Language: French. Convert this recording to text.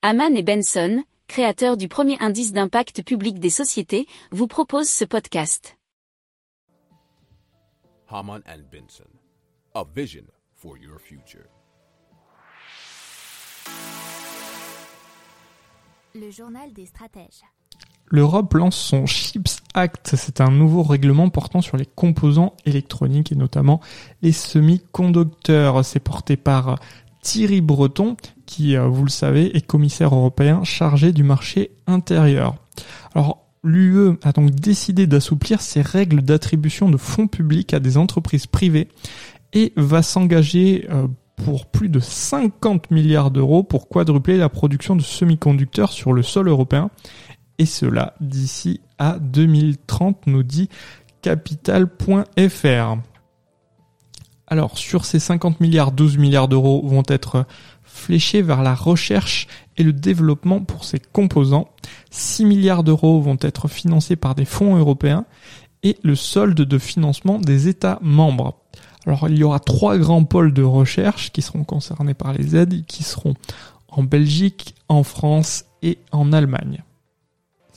Haman et Benson, créateurs du premier indice d'impact public des sociétés, vous proposent ce podcast. Haman and Benson, a vision for your future. Le journal des stratèges. L'Europe lance son Chips Act. C'est un nouveau règlement portant sur les composants électroniques et notamment les semi-conducteurs. C'est porté par Thierry Breton, qui, euh, vous le savez, est commissaire européen chargé du marché intérieur. Alors, l'UE a donc décidé d'assouplir ses règles d'attribution de fonds publics à des entreprises privées et va s'engager euh, pour plus de 50 milliards d'euros pour quadrupler la production de semi-conducteurs sur le sol européen. Et cela d'ici à 2030, nous dit capital.fr. Alors, sur ces 50 milliards, 12 milliards d'euros vont être fléchés vers la recherche et le développement pour ces composants. 6 milliards d'euros vont être financés par des fonds européens et le solde de financement des États membres. Alors, il y aura trois grands pôles de recherche qui seront concernés par les aides, qui seront en Belgique, en France et en Allemagne.